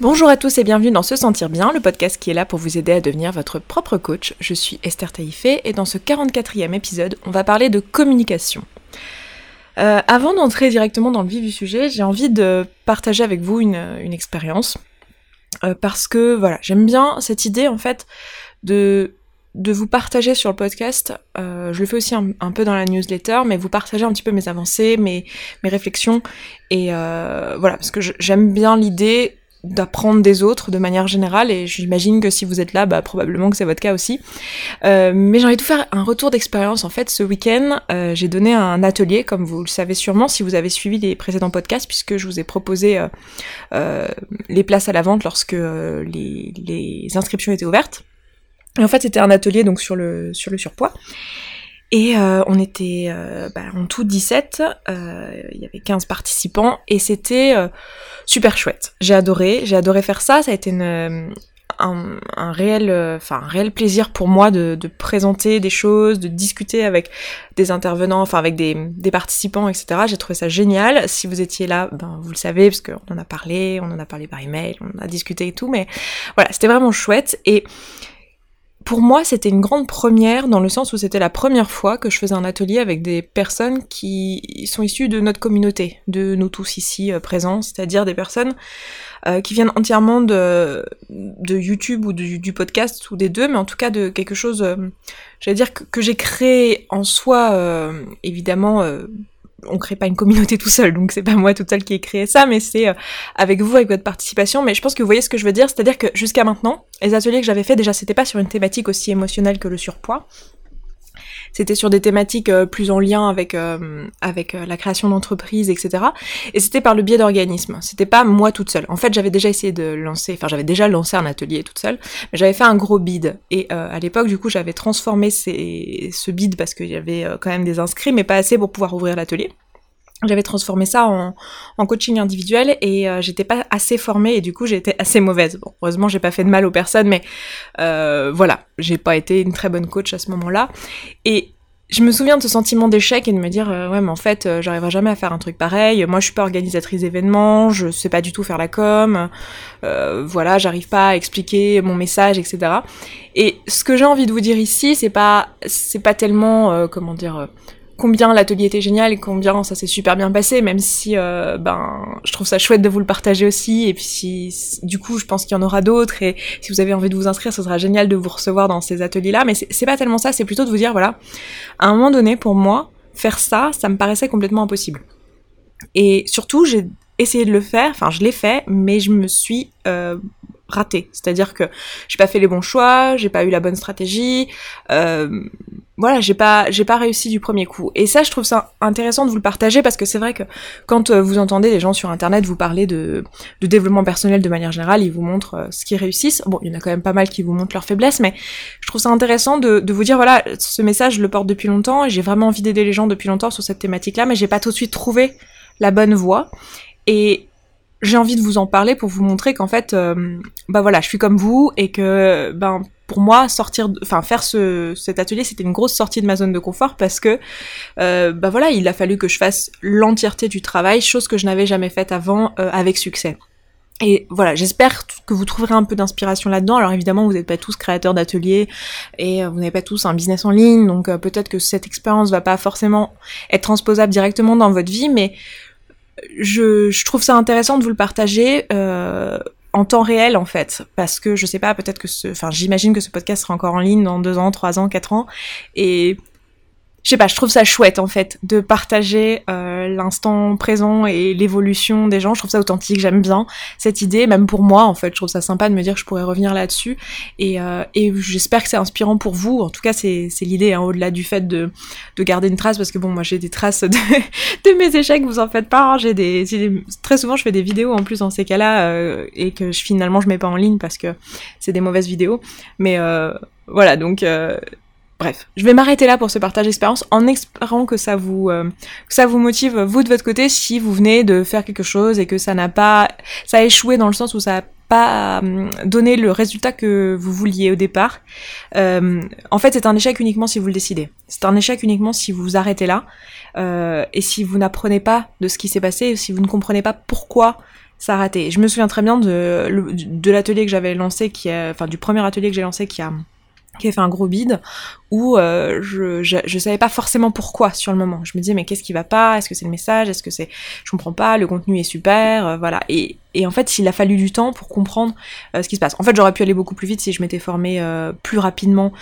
Bonjour à tous et bienvenue dans Se Sentir Bien, le podcast qui est là pour vous aider à devenir votre propre coach. Je suis Esther Taïfé et dans ce 44e épisode, on va parler de communication. Euh, avant d'entrer directement dans le vif du sujet, j'ai envie de partager avec vous une, expérience. Euh, parce que voilà, j'aime bien cette idée en fait de vous partager sur le podcast. Euh, je le fais aussi un, peu dans la newsletter, mais vous partager un petit peu mes avancées, mes, mes réflexions. Et voilà, parce que j'aime bien l'idée d'apprendre des autres de manière générale et j'imagine que si vous êtes là, bah, probablement que c'est votre cas aussi. Euh, mais j'ai envie de faire un retour d'expérience en fait. Ce week-end, euh, j'ai donné un atelier, comme vous le savez sûrement si vous avez suivi les précédents podcasts, puisque je vous ai proposé euh, les places à la vente lorsque les, les, inscriptions étaient ouvertes. Et en fait, c'était un atelier donc sur le sur le surpoids. Et euh, on était euh, bah, en tout 17, euh, il y avait 15 participants, et c'était super chouette. J'ai adoré, j'ai adoré faire ça, ça a été une, un, réel, enfin un réel plaisir pour moi de, de, présenter des choses, de discuter avec des intervenants, enfin avec des, des participants, etc. J'ai trouvé ça génial. Si vous étiez là, ben, vous le savez, parce qu'on en a parlé, on en a parlé par email, on a discuté et tout, mais voilà, c'était vraiment chouette. Et pour moi, c'était une grande première dans le sens où c'était la première fois que je faisais un atelier avec des personnes qui sont issues de notre communauté, de nous tous ici euh, présents, c'est-à-dire des personnes euh, qui viennent entièrement de, de YouTube ou du podcast ou des deux, mais en tout cas de quelque chose, euh, j'allais dire, que, que j'ai créé en soi, évidemment on crée pas une communauté tout seul, donc c'est pas moi tout seul qui ai créé ça, mais c'est euh, avec vous, avec votre participation. Mais je pense que vous voyez ce que je veux dire, c'est-à-dire que jusqu'à maintenant, les ateliers que j'avais fait, déjà c'était pas sur une thématique aussi émotionnelle que le surpoids. C'était sur des thématiques euh, plus en lien avec euh, avec euh, la création d'entreprises, etc. Et c'était par le biais d'organismes. C'était pas moi toute seule. En fait, j'avais déjà essayé de lancer, enfin j'avais déjà lancé un atelier toute seule, mais j'avais fait un gros bid. Et à l'époque, du coup, j'avais transformé ces, ce bid parce qu'il y avait quand même des inscrits, mais pas assez pour pouvoir ouvrir l'atelier j'avais transformé ça en, coaching individuel et euh, j'étais pas assez formée et du coup j'étais assez mauvaise. Heureusement j'ai pas fait de mal aux personnes, mais euh, voilà, j'ai pas été une très bonne coach à ce moment-là. Et je me souviens de ce sentiment d'échec et de me dire euh, ouais mais en fait j'arriverai jamais à faire un truc pareil. Moi je suis pas organisatrice d'événements, je sais pas du tout faire la com, voilà j'arrive pas à expliquer mon message etc. Et ce que j'ai envie de vous dire ici c'est pas c'est pas tellement comment dire combien l'atelier était génial et combien ça s'est super bien passé, même si euh, ben je trouve ça chouette de vous le partager aussi. Et puis si, du coup je pense qu'il y en aura d'autres et si vous avez envie de vous inscrire, ce sera génial de vous recevoir dans ces ateliers-là. Mais c'est pas tellement ça, c'est plutôt de vous dire voilà, à un moment donné pour moi faire ça, ça me paraissait complètement impossible. Et surtout j'ai essayé de le faire, enfin je l'ai fait, mais je me suis euh, raté. C'est-à-dire que j'ai pas fait les bons choix, j'ai pas eu la bonne stratégie, euh, voilà, j'ai pas j'ai pas réussi du premier coup. Et ça, je trouve ça intéressant de vous le partager parce que c'est vrai que quand euh, vous entendez des gens sur internet vous parler de, de développement personnel de manière générale, ils vous montrent euh, ce qu'ils réussissent. Bon, il y en a quand même pas mal qui vous montrent leurs faiblesses, mais je trouve ça intéressant de, de vous dire voilà, ce message je le porte depuis longtemps et j'ai vraiment envie d'aider les gens depuis longtemps sur cette thématique-là, mais j'ai pas tout de suite trouvé la bonne voie. Et j'ai envie de vous en parler pour vous montrer qu'en fait, euh, bah voilà, je suis comme vous et que ben pour moi sortir, enfin faire ce, cet atelier, c'était une grosse sortie de ma zone de confort parce que euh, bah voilà, il a fallu que je fasse l'entièreté du travail, chose que je n'avais jamais faite avant euh, avec succès. Et voilà, j'espère que vous trouverez un peu d'inspiration là-dedans. Alors évidemment, vous n'êtes pas tous créateurs d'ateliers et vous n'avez pas tous un business en ligne, donc peut-être que cette expérience va pas forcément être transposable directement dans votre vie, mais je, trouve ça intéressant de vous le partager euh, en temps réel en fait, parce que je sais pas, peut-être que ce, enfin j'imagine que ce podcast sera encore en ligne dans deux ans, trois ans, quatre ans, et je sais pas, je trouve ça chouette en fait de partager euh, l'instant présent et l'évolution des gens. Je trouve ça authentique, j'aime bien cette idée, même pour moi en fait. Je trouve ça sympa de me dire que je pourrais revenir là-dessus et, euh, et j'espère que c'est inspirant pour vous. En tout cas, c'est l'idée hein, au-delà du fait de, de garder une trace parce que bon, moi j'ai des traces de, de mes échecs, vous en faites pas. Hein. j'ai des, des, très souvent je fais des vidéos en plus dans ces cas-là euh, et que je, finalement je mets pas en ligne parce que c'est des mauvaises vidéos. Mais euh, voilà donc euh, Bref, je vais m'arrêter là pour ce partage d'expérience en espérant que ça vous euh, que ça vous motive vous de votre côté si vous venez de faire quelque chose et que ça n'a pas ça a échoué dans le sens où ça a pas euh, donné le résultat que vous vouliez au départ. Euh, en fait, c'est un échec uniquement si vous le décidez. C'est un échec uniquement si vous vous arrêtez là et si vous n'apprenez pas de ce qui s'est passé, si vous ne comprenez pas pourquoi ça a raté. Je me souviens très bien de, de l'atelier que j'avais lancé, qui a, enfin du premier atelier que j'ai lancé qui a qui a fait un gros bide où euh, je, je, je savais pas forcément pourquoi sur le moment. Je me disais mais qu'est-ce qui va pas? Est-ce que c'est le message? Est-ce que c'est je comprends pas Le contenu est super, euh, voilà. Et, et en fait, il a fallu du temps pour comprendre euh, ce qui se passe. En fait, j'aurais pu aller beaucoup plus vite si je m'étais formée plus rapidement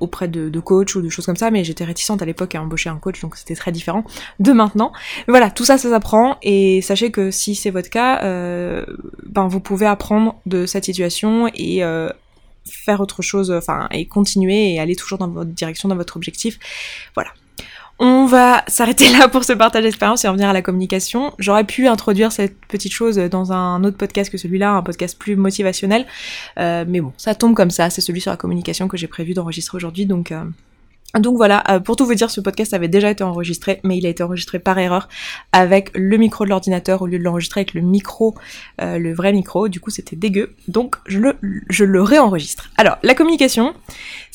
auprès de, de coachs ou de choses comme ça, mais j'étais réticente à l'époque à embaucher un coach, donc c'était très différent de maintenant. Voilà, tout ça, ça s'apprend et sachez que si c'est votre cas, ben vous pouvez apprendre de cette situation et faire autre chose, enfin, et continuer et aller toujours dans votre direction, dans votre objectif. Voilà. On va s'arrêter là pour ce partage d'expérience et en venir à la communication. J'aurais pu introduire cette petite chose dans un autre podcast que celui-là, un podcast plus motivationnel, euh, mais bon, ça tombe comme ça. C'est celui sur la communication que j'ai prévu d'enregistrer aujourd'hui, donc. Euh, donc voilà, euh, pour tout vous dire, ce podcast avait déjà été enregistré, mais il a été enregistré par erreur avec le micro de l'ordinateur au lieu de l'enregistrer avec le micro, euh, le vrai micro. Du coup, c'était dégueu. Donc je le, je le réenregistre. Alors, la communication,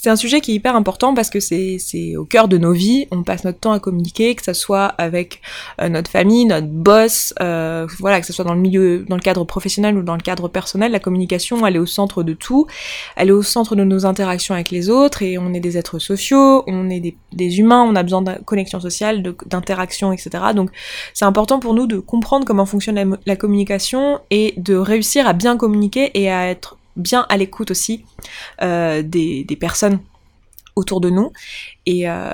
c'est un sujet qui est hyper important parce que c'est au cœur de nos vies. On passe notre temps à communiquer, que ce soit avec euh, notre famille, notre boss, voilà, que ce soit dans le milieu, dans le cadre professionnel ou dans le cadre personnel. La communication, elle est au centre de tout. Elle est au centre de nos interactions avec les autres et on est des êtres sociaux on est des, humains, on a besoin de connexion sociale, d'interaction, etc. Donc c'est important pour nous de comprendre comment fonctionne la, communication et de réussir à bien communiquer et à être bien à l'écoute aussi euh, des, personnes autour de nous. Et, euh,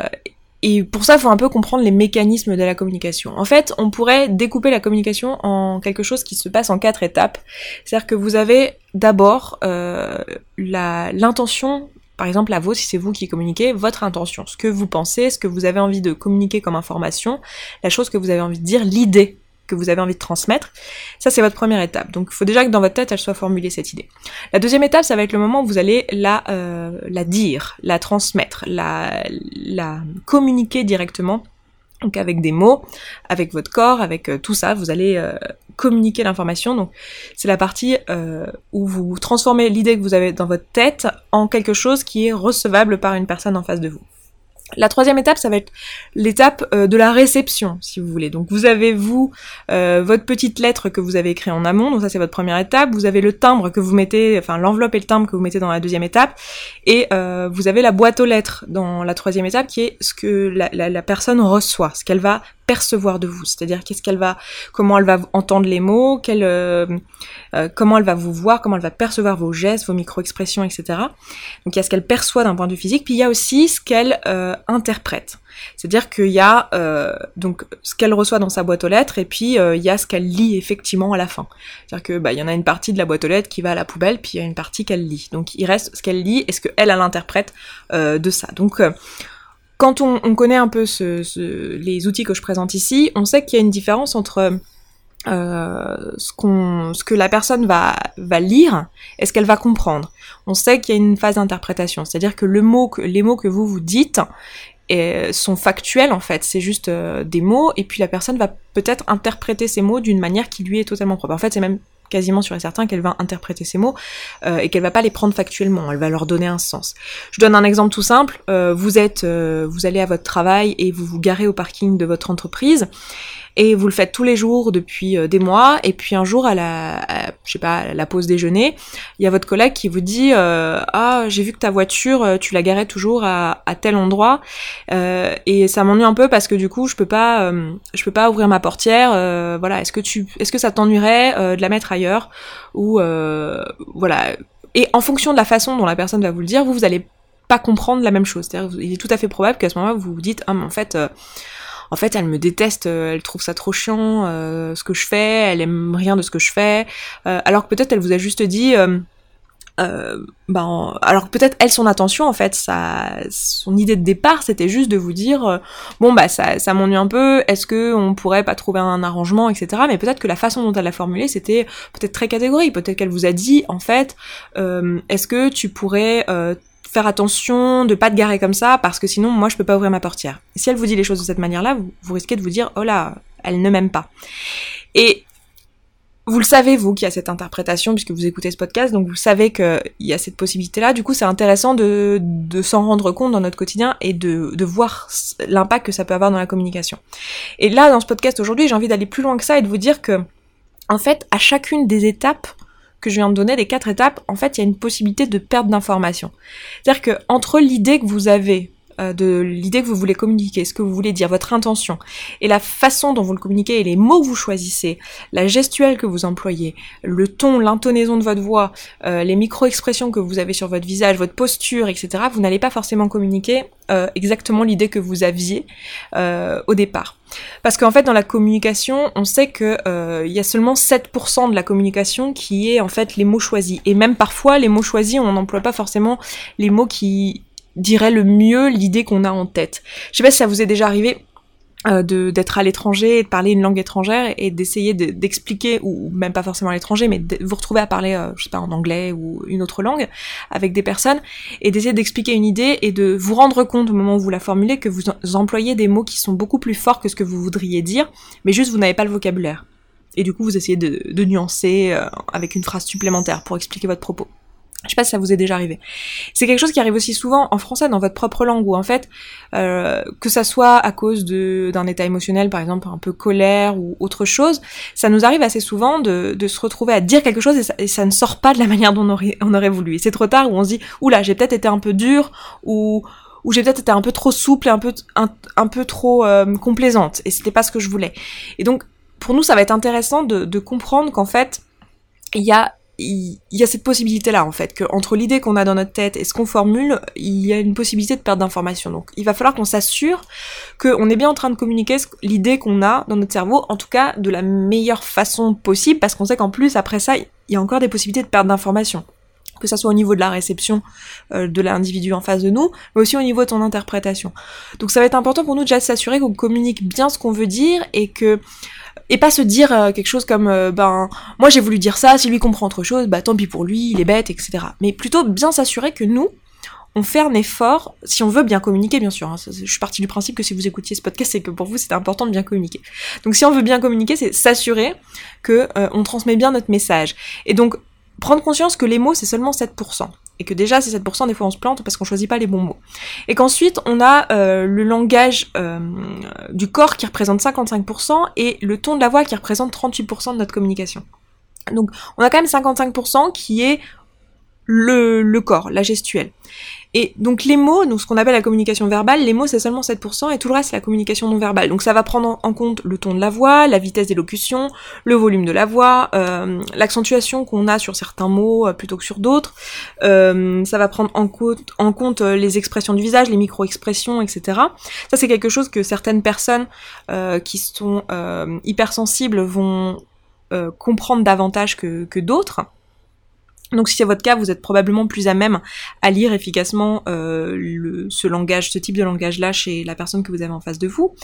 pour ça, il faut un peu comprendre les mécanismes de la communication. En fait, on pourrait découper la communication en quelque chose qui se passe en quatre étapes. C'est-à-dire que vous avez d'abord euh, l'intention par exemple à vous, si c'est vous qui communiquez, votre intention, ce que vous pensez, ce que vous avez envie de communiquer comme information, la chose que vous avez envie de dire, l'idée que vous avez envie de transmettre. Ça, c'est votre première étape. Donc, il faut déjà que dans votre tête, elle soit formulée, cette idée. La deuxième étape, ça va être le moment où vous allez la, euh, la dire, la transmettre, la, la communiquer directement donc avec des mots, avec votre corps, avec euh, tout ça, vous allez euh, communiquer l'information. Donc c'est la partie euh, où vous transformez l'idée que vous avez dans votre tête en quelque chose qui est recevable par une personne en face de vous. La troisième étape, ça va être l'étape euh, de la réception, si vous voulez. Donc vous avez vous euh, votre petite lettre que vous avez écrite en amont, donc ça c'est votre première étape. Vous avez le timbre que vous mettez, enfin l'enveloppe et le timbre que vous mettez dans la deuxième étape, et euh, vous avez la boîte aux lettres dans la troisième étape, qui est ce que la, la personne reçoit, ce qu'elle va percevoir de vous, c'est-à-dire qu'est-ce qu'elle va, comment elle va entendre les mots, quelle, euh, euh, comment elle va vous voir, comment elle va percevoir vos gestes, vos micro-expressions, etc. Donc il y a ce qu'elle perçoit d'un point de vue physique, puis il y a aussi ce qu'elle euh, interprète. C'est-à-dire qu'il y a donc ce qu'elle reçoit dans sa boîte aux lettres et puis il y a ce qu'elle lit effectivement à la fin. C'est-à-dire que bah il y en a une partie de la boîte aux lettres qui va à la poubelle, puis il y a une partie qu'elle lit. Donc il reste ce qu'elle lit et ce qu'elle elle, elle interprète de ça. Donc quand on, connaît un peu les outils que je présente ici, on sait qu'il y a une différence entre euh, ce, que la personne va, lire et ce qu'elle va comprendre. On sait qu'il y a une phase d'interprétation, c'est-à-dire que, les mots que vous vous dites sont factuels en fait, c'est juste euh, des mots et puis la personne va peut-être interpréter ces mots d'une manière qui lui est totalement propre. En fait, c'est même quasiment sûr et certain qu'elle va interpréter ces mots euh, et qu'elle va pas les prendre factuellement, elle va leur donner un sens. Je donne un exemple tout simple, euh, vous êtes, euh, vous allez à votre travail et vous vous garez au parking de votre entreprise et vous le faites tous les jours depuis euh, des mois, et puis un jour à la, je sais pas, la pause déjeuner, il y a votre collègue qui vous dit euh, ah j'ai vu que ta voiture euh, tu la garais toujours à, à tel endroit. Et ça m'ennuie un peu parce que du coup je peux pas je peux pas ouvrir ma portière, voilà est-ce que tu est-ce que ça t'ennuierait de la mettre ailleurs ou voilà et en fonction de la façon dont la personne va vous le dire, vous vous allez pas comprendre la même chose. C'est-à-dire, il est tout à fait probable qu'à ce moment-là, vous vous dites, ah, mais en fait, en fait, elle me déteste, euh, elle trouve ça trop chiant, euh, ce que je fais, elle aime rien de ce que je fais, euh, alors que peut-être elle vous a juste dit, ben, alors peut-être elle son attention en fait, son idée de départ c'était juste de vous dire, bon bah ça, ça m'ennuie un peu, est-ce que on pourrait pas trouver un arrangement, etc. Mais peut-être que la façon dont elle l'a formulé c'était peut-être très catégorique, peut-être qu'elle vous a dit en fait, est-ce que tu pourrais faire attention de pas te garer comme ça parce que sinon moi je peux pas ouvrir ma portière. si elle vous dit les choses de cette manière-là, vous, risquez de vous dire oh là, elle ne m'aime pas. Et vous le savez, vous, qui a cette interprétation, puisque vous écoutez ce podcast, donc vous savez qu'il y a cette possibilité-là. Du coup, c'est intéressant de, de s'en rendre compte dans notre quotidien et de, de voir l'impact que ça peut avoir dans la communication. Et là, dans ce podcast aujourd'hui, j'ai envie d'aller plus loin que ça et de vous dire que en fait, à chacune des étapes que je viens de donner, les quatre étapes, en fait, il y a une possibilité de perte d'information. C'est-à-dire que entre l'idée que vous avez de l'idée que vous voulez communiquer, ce que vous voulez dire, votre intention, et la façon dont vous le communiquez et les mots que vous choisissez, la gestuelle que vous employez, le ton, l'intonaison de votre voix, euh, les micro-expressions que vous avez sur votre visage, votre posture, etc., vous n'allez pas forcément communiquer euh, exactement l'idée que vous aviez au départ. Parce qu'en fait, dans la communication, on sait que il y a seulement 7% de la communication qui est en fait les mots choisis. Et même parfois, les mots choisis, on n'emploie pas forcément les mots qui dirait le mieux l'idée qu'on a en tête. Je sais pas si ça vous est déjà arrivé euh, d'être à l'étranger, de parler une langue étrangère et d'essayer d'expliquer, ou même pas forcément à l'étranger, mais de vous retrouver à parler, euh, je sais pas, en anglais ou une autre langue avec des personnes, et d'essayer d'expliquer une idée et de vous rendre compte au moment où vous la formulez que vous employez des mots qui sont beaucoup plus forts que ce que vous voudriez dire, mais juste vous n'avez pas le vocabulaire. Et du coup, vous essayez de, de nuancer euh, avec une phrase supplémentaire pour expliquer votre propos. Je sais pas si ça vous est déjà arrivé. C'est quelque chose qui arrive aussi souvent en français dans votre propre langue où en fait, euh, que ça soit à cause d'un état émotionnel par exemple un peu colère ou autre chose, ça nous arrive assez souvent de, de se retrouver à dire quelque chose et ça, ne sort pas de la manière dont on aurait, voulu. Et c'est trop tard où on se dit oula j'ai peut-être été un peu dur ou ou j'ai peut-être été un peu trop souple et un peu un, peu trop euh, complaisante et c'était pas ce que je voulais. Et donc pour nous ça va être intéressant de comprendre qu'en fait il y a il y a cette possibilité-là, en fait, que entre l'idée qu'on a dans notre tête et ce qu'on formule, il y a une possibilité de perte d'information. Donc, il va falloir qu'on s'assure qu'on est bien en train de communiquer l'idée qu'on a dans notre cerveau, en tout cas de la meilleure façon possible, parce qu'on sait qu'en plus, après ça, il y a encore des possibilités de perte d'information que ça soit au niveau de la réception euh, de l'individu en face de nous, mais aussi au niveau de ton interprétation. Donc ça va être important pour nous déjà de s'assurer qu'on communique bien ce qu'on veut dire et que et pas se dire euh, quelque chose comme euh, ben moi j'ai voulu dire ça, si lui comprend autre chose, bah tant pis pour lui, il est bête, etc. Mais plutôt bien s'assurer que nous, on fait un effort, si on veut bien communiquer, bien sûr. Hein, je suis partie du principe que si vous écoutiez ce podcast, c'est que pour vous, c'était important de bien communiquer. Donc, si on veut bien communiquer, c'est s'assurer que on transmet bien notre message. Et donc, prendre conscience que les mots, c'est seulement 7% et que déjà ces 7% des fois on se plante parce qu'on choisit pas les bons mots. Et qu'ensuite on a euh, le langage euh, du corps qui représente 55% et le ton de la voix qui représente 38% de notre communication. Donc on a quand même 55% qui est le, le corps, la gestuelle. Et donc les mots, donc ce qu'on appelle la communication verbale, les mots c'est seulement 7% et tout le reste c'est la communication non verbale. Donc ça va prendre en compte le ton de la voix, la vitesse d'élocution, le volume de la voix, euh, l'accentuation qu'on a sur certains mots euh, plutôt que sur d'autres. Euh, ça va prendre en compte, les expressions du visage, les micro-expressions, etc. Ça c'est quelque chose que certaines personnes qui sont hypersensibles vont comprendre davantage que d'autres. Donc si c'est votre cas, vous êtes probablement plus à même à lire efficacement euh, ce type de langage-là chez la personne que vous avez en face de vous.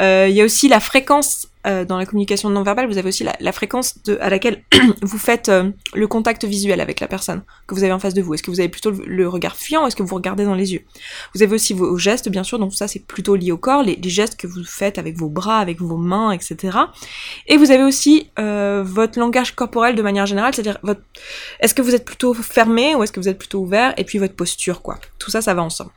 Euh, il y a aussi la fréquence euh, dans la communication non verbale, vous avez aussi la, fréquence à laquelle vous faites euh, le contact visuel avec la personne que vous avez en face de vous. Est-ce que vous avez plutôt le, regard fuyant ou est-ce que vous regardez dans les yeux? Vous avez aussi vos gestes, bien sûr, donc ça c'est plutôt lié au corps, les, gestes que vous faites avec vos bras, avec vos mains, etc. Et vous avez aussi euh, votre langage corporel de manière générale, c'est-à-dire est-ce que vous êtes plutôt fermé ou est-ce que vous êtes plutôt ouvert? Et puis votre posture, quoi. Tout ça, ça va ensemble.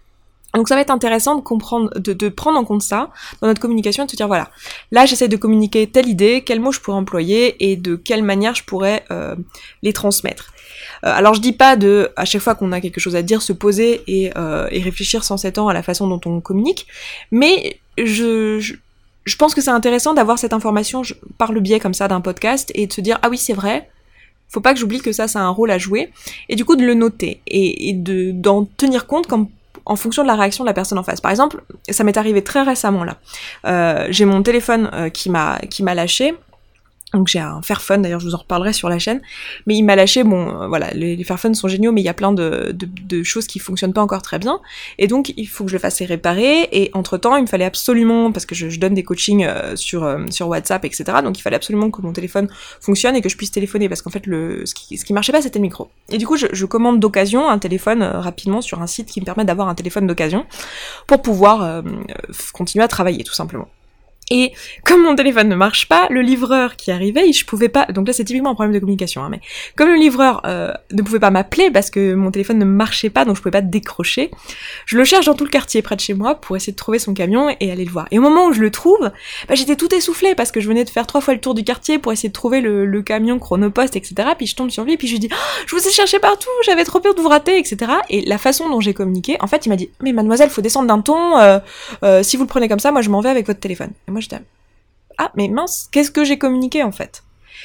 Donc ça va être intéressant de comprendre, de, prendre en compte ça dans notre communication et de se dire voilà, là j'essaie de communiquer telle idée, quels mots je pourrais employer et de quelle manière je pourrais euh, les transmettre. Euh, alors je dis pas de à chaque fois qu'on a quelque chose à dire se poser et, euh, et réfléchir sans ans à la façon dont on communique, mais je, je, pense que c'est intéressant d'avoir cette information par le biais comme ça d'un podcast et de se dire ah oui c'est vrai, faut pas que j'oublie que ça, ça a un rôle à jouer, et du coup de le noter, et, et de d'en tenir compte comme en fonction de la réaction de la personne en face. Par exemple, ça m'est arrivé très récemment là. Euh, j'ai mon téléphone euh, qui m'a qui m'a lâché donc j'ai un Fairphone, d'ailleurs je vous en reparlerai sur la chaîne. Mais il m'a lâché, bon euh, voilà, les, les Fairphones sont géniaux, mais il y a plein de, de, choses qui fonctionnent pas encore très bien. Et donc il faut que je le fasse réparer. Et entre temps, il me fallait absolument, parce que je, donne des coachings euh, sur, euh, sur WhatsApp, etc. Donc il fallait absolument que mon téléphone fonctionne et que je puisse téléphoner, parce qu'en fait le, ce, qui, ce qui marchait pas c'était le micro. Et du coup je, je commande d'occasion un téléphone rapidement sur un site qui me permet d'avoir un téléphone d'occasion pour pouvoir continuer à travailler tout simplement. Et comme mon téléphone ne marche pas, le livreur qui arrivait, je pouvais pas. Donc là, c'est typiquement un problème de communication. Hein, mais comme le livreur euh, ne pouvait pas m'appeler parce que mon téléphone ne marchait pas, donc je pouvais pas décrocher, je le cherche dans tout le quartier près de chez moi pour essayer de trouver son camion et aller le voir. Et au moment où je le trouve, bah, j'étais tout essoufflée parce que je venais de faire trois fois le tour du quartier pour essayer de trouver le, le camion chronopost, etc. Puis je tombe sur lui et puis je lui dis, oh, je vous ai cherché partout, j'avais trop peur de vous rater, etc. Et la façon dont j'ai communiqué, en fait, il m'a dit, mais mademoiselle, faut descendre d'un ton. Euh, euh, si vous le prenez comme ça, moi je m'en vais avec votre téléphone. Moi ah mais mince, qu'est-ce que j'ai communiqué en fait?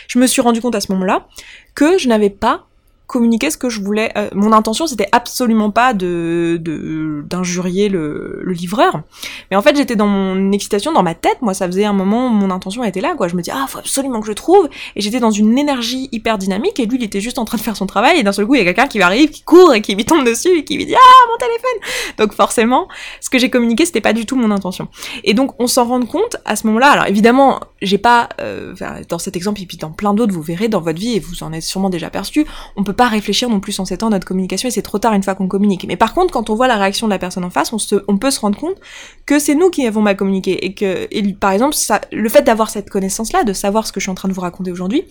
Je me suis rendu compte à ce moment-là que je n'avais pas communiquer ce que je voulais. Euh, mon intention, c'était absolument pas de d'injurier le, livreur, mais en fait, j'étais dans mon excitation, dans ma tête. Moi, ça faisait un moment, mon intention était là, quoi. Je me dis ah, faut absolument que je trouve. Et j'étais dans une énergie hyper dynamique. Et lui, il était juste en train de faire son travail. Et d'un seul coup, il y a quelqu'un qui arrive, qui court et qui lui tombe dessus et qui lui dit ah mon téléphone. Donc forcément, ce que j'ai communiqué, c'était pas du tout mon intention. Et donc, on s'en rend compte à ce moment-là. Alors évidemment, j'ai pas euh, dans cet exemple et puis dans plein d'autres, vous verrez dans votre vie et vous en êtes sûrement déjà perçu. On peut pas réfléchir non plus en ces temps notre communication et c'est trop tard une fois qu'on communique. Mais par contre, quand on voit la réaction de la personne en face, on, se, on peut se rendre compte que c'est nous qui avons mal communiqué et que, par exemple, le fait d'avoir cette connaissance-là, de savoir ce que je suis en train de vous raconter aujourd'hui,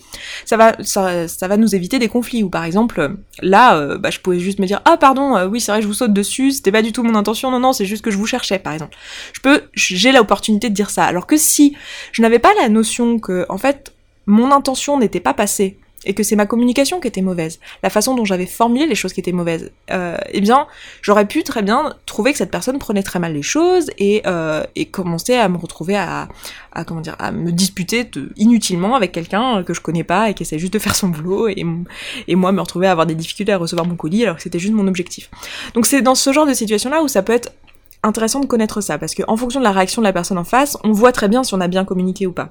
ça va, ça, ça, va nous éviter des conflits. Ou par exemple, là, euh, bah, je pouvais juste me dire ah pardon, euh, oui c'est vrai, je vous saute dessus, c'était pas du tout mon intention, non non, c'est juste que je vous cherchais, par exemple. Je peux, j'ai l'opportunité de dire ça. Alors que si je n'avais pas la notion que, en fait, mon intention n'était pas passée et que c'est ma communication qui était mauvaise, la façon dont j'avais formulé les choses qui étaient mauvaises, euh, eh bien, j'aurais pu très bien trouver que cette personne prenait très mal les choses et, euh, et commencer à me retrouver à, à, comment dire, à me disputer inutilement avec quelqu'un que je connais pas et qui essaie juste de faire son boulot et, et moi me retrouver à avoir des difficultés à recevoir mon colis alors que c'était juste mon objectif. Donc c'est dans ce genre de situation-là où ça peut être intéressant de connaître ça parce qu'en fonction de la réaction de la personne en face, on voit très bien si on a bien communiqué ou pas.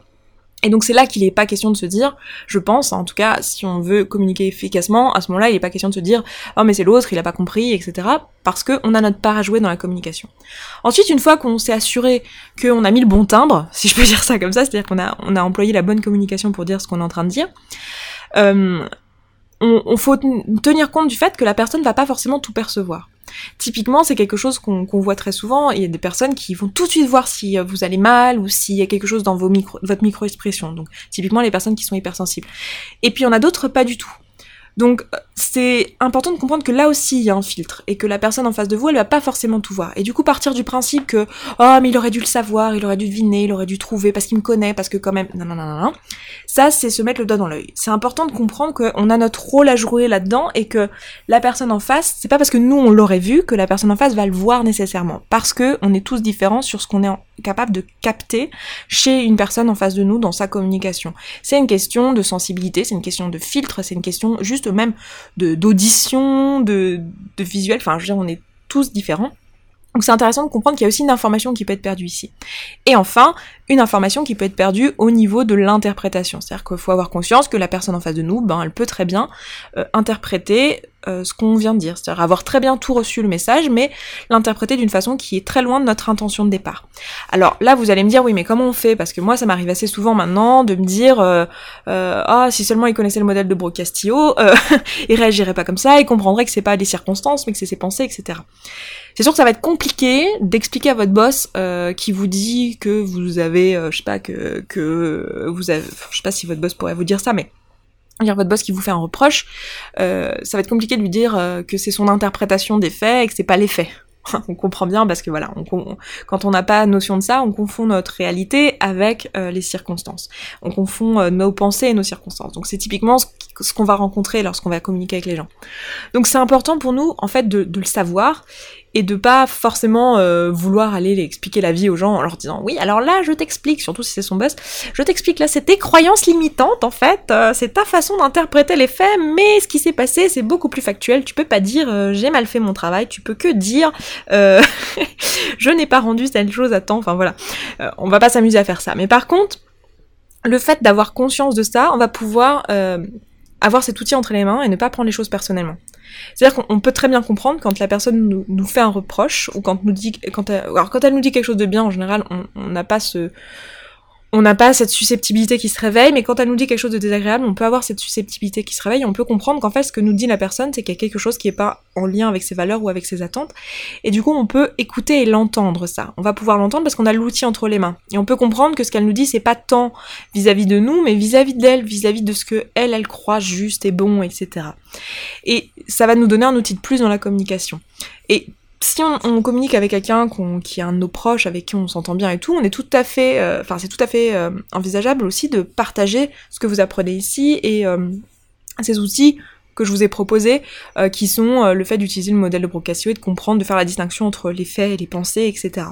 Et donc c'est là qu'il n'est pas question de se dire, je pense, en tout cas, si on veut communiquer efficacement, à ce moment-là, il n'est pas question de se dire, oh mais c'est l'autre, il a pas compris, etc. Parce qu'on a notre part à jouer dans la communication. Ensuite, une fois qu'on s'est assuré qu'on a mis le bon timbre, si je peux dire ça comme ça, c'est-à-dire qu'on a, on a employé la bonne communication pour dire ce qu'on est en train de dire, euh, on, faut tenir compte du fait que la personne va pas forcément tout percevoir. Typiquement, c'est quelque chose qu'on voit très souvent. Il y a des personnes qui vont tout de suite voir si euh, vous allez mal ou s'il y a quelque chose dans votre micro-expression. Donc, typiquement, les personnes qui sont hypersensibles. Et puis, en a d'autres pas du tout. Donc c'est important de comprendre que là aussi il y a un filtre et que la personne en face de vous elle va pas forcément tout voir. Et du coup partir du principe que oh mais il aurait dû le savoir, il aurait dû deviner, il aurait dû trouver parce qu'il me connaît, parce que quand même non non non non. Ça c'est se mettre le doigt dans l'œil. C'est important de comprendre qu'on a notre rôle à jouer là-dedans et que la personne en face c'est pas parce que nous on l'aurait vu que la personne en face va le voir nécessairement parce que on est tous différents sur ce qu'on est capable de capter chez une personne en face de nous dans sa communication. C'est une question de sensibilité, c'est une question de filtre, c'est une question juste même de d'audition, de, de visuel, enfin je veux dire on est tous différents. Donc c'est intéressant de comprendre qu'il y a aussi une information qui peut être perdue ici. Et enfin, une information qui peut être perdue au niveau de l'interprétation. C'est-à-dire qu'il faut avoir conscience que la personne en face de nous, ben, elle peut très bien euh, interpréter euh, ce qu'on vient de dire. C'est-à-dire avoir très bien tout reçu le message, mais l'interpréter d'une façon qui est très loin de notre intention de départ. Alors là, vous allez me dire, oui, mais comment on fait? Parce que moi, ça m'arrive assez souvent maintenant de me dire, euh, ah, si seulement il connaissait le modèle de Brocastillo, il réagirait pas comme ça, il comprendrait que c'est pas des circonstances, mais que c'est ses pensées, etc. C'est sûr que ça va être compliqué d'expliquer à votre boss euh, qui vous dit que vous avez, euh, je sais pas, que, que vous avez, je sais pas si votre boss pourrait vous dire ça, mais dire votre boss qui vous fait un reproche, euh, ça va être compliqué de lui dire que c'est son interprétation des faits et que c'est pas les faits. on comprend bien parce que voilà, on, quand on n'a pas notion de ça, on confond notre réalité avec euh, les circonstances. On confond euh, nos pensées et nos circonstances. Donc c'est typiquement ce qu'on va rencontrer lorsqu'on va communiquer avec les gens. Donc c'est important pour nous en fait de, de le savoir et de pas forcément euh, vouloir aller expliquer la vie aux gens en leur disant oui alors là je t'explique surtout si c'est son boss je t'explique là c'est tes croyances limitantes en fait euh, c'est ta façon d'interpréter les faits mais ce qui s'est passé c'est beaucoup plus factuel. Tu peux pas dire euh, j'ai mal fait mon travail tu peux que dire je n'ai pas rendu cette chose à temps enfin voilà. On va pas s'amuser à faire ça. Mais par contre le fait d'avoir conscience de ça on va pouvoir avoir cet outil entre les mains et ne pas prendre les choses personnellement c'est-à-dire qu'on peut très bien comprendre quand la personne nous, fait un reproche ou quand elle nous dit quelque chose de bien en général on n'a pas ce on n'a pas cette susceptibilité qui se réveille, mais quand elle nous dit quelque chose de désagréable, on peut avoir cette susceptibilité qui se réveille, on peut comprendre qu'en fait ce que nous dit la personne, c'est qu'il y a quelque chose qui n'est pas en lien avec ses valeurs ou avec ses attentes, et du coup on peut écouter et l'entendre ça. On va pouvoir l'entendre parce qu'on a l'outil entre les mains, et on peut comprendre que ce qu'elle nous dit, c'est pas tant vis-à-vis de nous, mais vis-à-vis d'elle, vis-à-vis de ce que elle, elle croit juste et bon, etc. Et ça va nous donner un outil de plus dans la communication. Et si on, communique avec quelqu'un qui est un de nos proches, avec qui on s'entend bien et tout, on est tout à fait, euh, enfin c'est tout à fait euh, envisageable aussi de partager ce que vous apprenez ici et euh, ces outils que je vous ai proposés, euh, qui sont euh, le fait d'utiliser le modèle de Brocassio et de comprendre, de faire la distinction entre les faits et les pensées, etc.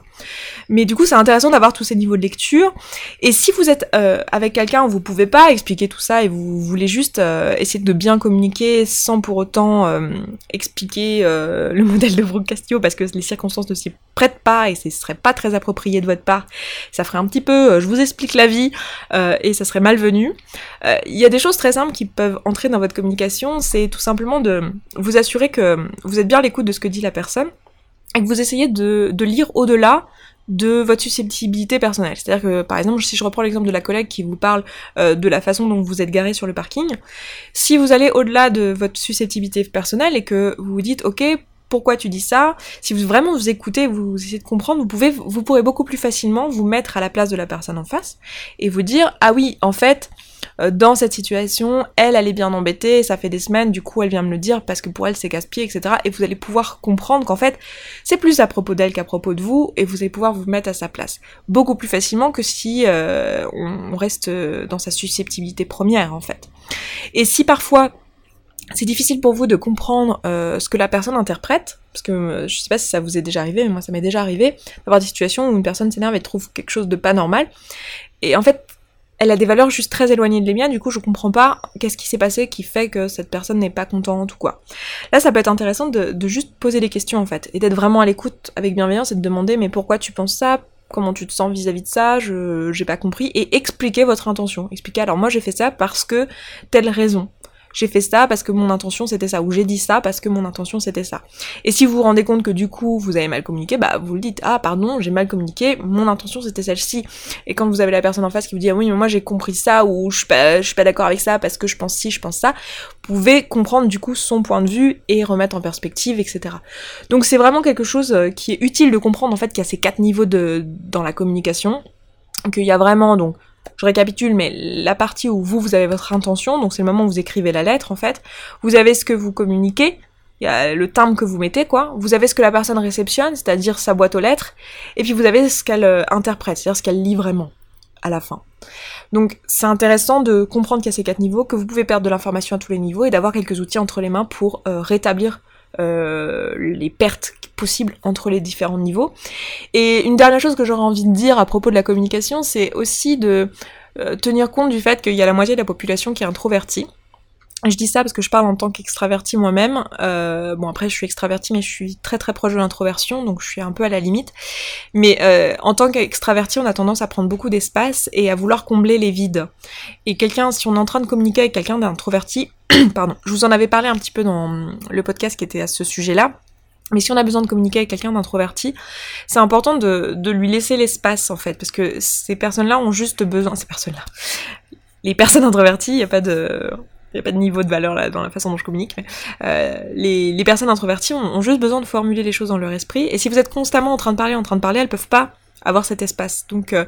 Mais du coup, c'est intéressant d'avoir tous ces niveaux de lecture. Et si vous êtes euh, avec quelqu'un où vous pouvez pas expliquer tout ça et vous voulez juste essayer de bien communiquer sans pour autant expliquer le modèle de Brocassio parce que les circonstances ne s'y prêtent pas et ce serait pas très approprié de votre part, ça ferait un petit peu, je vous explique la vie et ça serait malvenu. Il y a des choses très simples qui peuvent entrer dans votre communication c'est tout simplement de vous assurer que vous êtes bien à l'écoute de ce que dit la personne et que vous essayez de, lire au-delà de votre susceptibilité personnelle. C'est-à-dire que, par exemple, si je reprends l'exemple de la collègue qui vous parle euh, de la façon dont vous êtes garé sur le parking, si vous allez au-delà de votre susceptibilité personnelle et que vous vous dites, ok, pourquoi tu dis ça? Si vous vraiment vous écoutez, vous essayez de comprendre, vous pouvez, vous pourrez beaucoup plus facilement vous mettre à la place de la personne en face et vous dire, ah oui, en fait, dans cette situation, elle, elle est bien embêtée, ça fait des semaines, du coup elle vient me le dire parce que pour elle c'est casse-pied, etc. Et vous allez pouvoir comprendre qu'en fait, c'est plus à propos d'elle qu'à propos de vous, et vous allez pouvoir vous mettre à sa place. Beaucoup plus facilement que si euh, on, reste dans sa susceptibilité première, en fait. Et si parfois c'est difficile pour vous de comprendre euh, ce que la personne interprète, parce que je sais pas si ça vous est déjà arrivé, mais moi ça m'est déjà arrivé d'avoir des situations où une personne s'énerve et trouve quelque chose de pas normal. Et en fait, elle a des valeurs juste très éloignées de les miennes, du coup je comprends pas qu'est-ce qui s'est passé qui fait que cette personne n'est pas contente ou quoi. Là ça peut être intéressant de, juste poser des questions en fait, et d'être vraiment à l'écoute avec bienveillance et de demander mais pourquoi tu penses ça? Comment tu te sens vis-à-vis -vis de ça? Je j'ai pas compris et expliquer votre intention. Expliquer alors moi j'ai fait ça parce que telle raison j'ai fait ça parce que mon intention c'était ça, ou j'ai dit ça parce que mon intention c'était ça. Et si vous vous rendez compte que du coup vous avez mal communiqué, bah vous le dites, ah pardon, j'ai mal communiqué, mon intention c'était celle-ci. Et quand vous avez la personne en face qui vous dit, ah oui mais moi j'ai compris ça, ou je suis pas, suis pas d'accord avec ça parce que je pense ci, je pense ça, vous pouvez comprendre du coup son point de vue et remettre en perspective, etc. Donc c'est vraiment quelque chose euh, qui est utile de comprendre en fait qu'il y a ces quatre niveaux de, dans la communication, qu'il y a vraiment donc je récapitule, mais la partie où vous, vous avez votre intention, donc c'est le moment où vous écrivez la lettre en fait, vous avez ce que vous communiquez, il y a le timbre que vous mettez, quoi. Vous avez ce que la personne réceptionne, c'est-à-dire sa boîte aux lettres, et puis vous avez ce qu'elle euh, interprète, c'est-à-dire ce qu'elle lit vraiment à la fin. Donc c'est intéressant de comprendre qu'il y a ces quatre niveaux, que vous pouvez perdre de l'information à tous les niveaux et d'avoir quelques outils entre les mains pour euh, rétablir euh, les pertes possibles entre les différents niveaux. Et une dernière chose que j'aurais envie de dire à propos de la communication, c'est aussi de euh, tenir compte du fait qu'il y a la moitié de la population qui est introvertie. Je dis ça parce que je parle en tant qu'extraverti moi-même. Euh, bon après je suis extraverti mais je suis très très proche de l'introversion donc je suis un peu à la limite. Mais euh, en tant qu'extraverti on a tendance à prendre beaucoup d'espace et à vouloir combler les vides. Et quelqu'un, si on est en train de communiquer avec quelqu'un d'introverti, pardon, je vous en avais parlé un petit peu dans le podcast qui était à ce sujet-là. Mais si on a besoin de communiquer avec quelqu'un d'introverti, c'est important de, de lui laisser l'espace en fait, parce que ces personnes-là ont juste besoin, ces personnes-là, les personnes introverties, il n'y a pas de, n'y a pas de niveau de valeur là dans la façon dont je communique, mais euh, les, les, personnes introverties ont, juste besoin de formuler les choses dans leur esprit, et si vous êtes constamment en train de parler, en train de parler, elles peuvent pas avoir cet espace. Donc euh,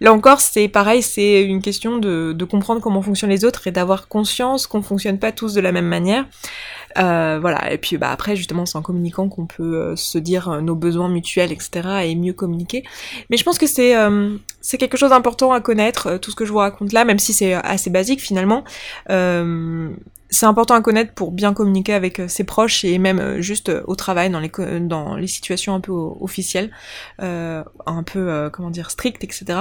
là encore, c'est pareil, c'est une question de, de, comprendre comment fonctionnent les autres et d'avoir conscience qu'on fonctionne pas tous de la même manière. Euh, voilà, et puis bah, après justement c'est en communiquant qu'on peut euh, se dire euh, nos besoins mutuels, etc. et mieux communiquer. Mais je pense que c'est quelque chose d'important à connaître, tout ce que je vous raconte là, même si c'est assez basique finalement. c'est important à connaître pour bien communiquer avec ses proches et même juste au travail, dans les, dans les situations un peu officielles, un peu, comment dire, strictes, etc.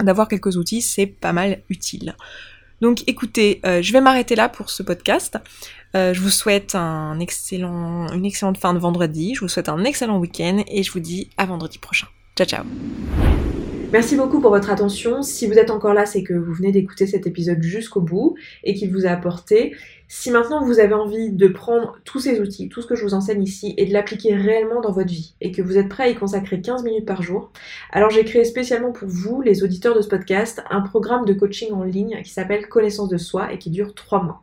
D'avoir quelques outils, c'est pas mal utile. Donc écoutez, je vais m'arrêter là pour ce podcast. Euh, je vous souhaite une excellente fin de vendredi, je vous souhaite un excellent week-end et je vous dis à vendredi prochain. Ciao ciao Merci beaucoup pour votre attention. Si vous êtes encore là, c'est que vous venez d'écouter cet épisode jusqu'au bout et qu'il vous a apporté. Si maintenant vous avez envie de prendre tous ces outils, tout ce que je vous enseigne ici, et de l'appliquer réellement dans votre vie, et que vous êtes prêt à y consacrer 15 minutes par jour, alors j'ai créé spécialement pour vous, les auditeurs de ce podcast, un programme de coaching en ligne qui s'appelle Connaissance de soi et qui dure 3 mois.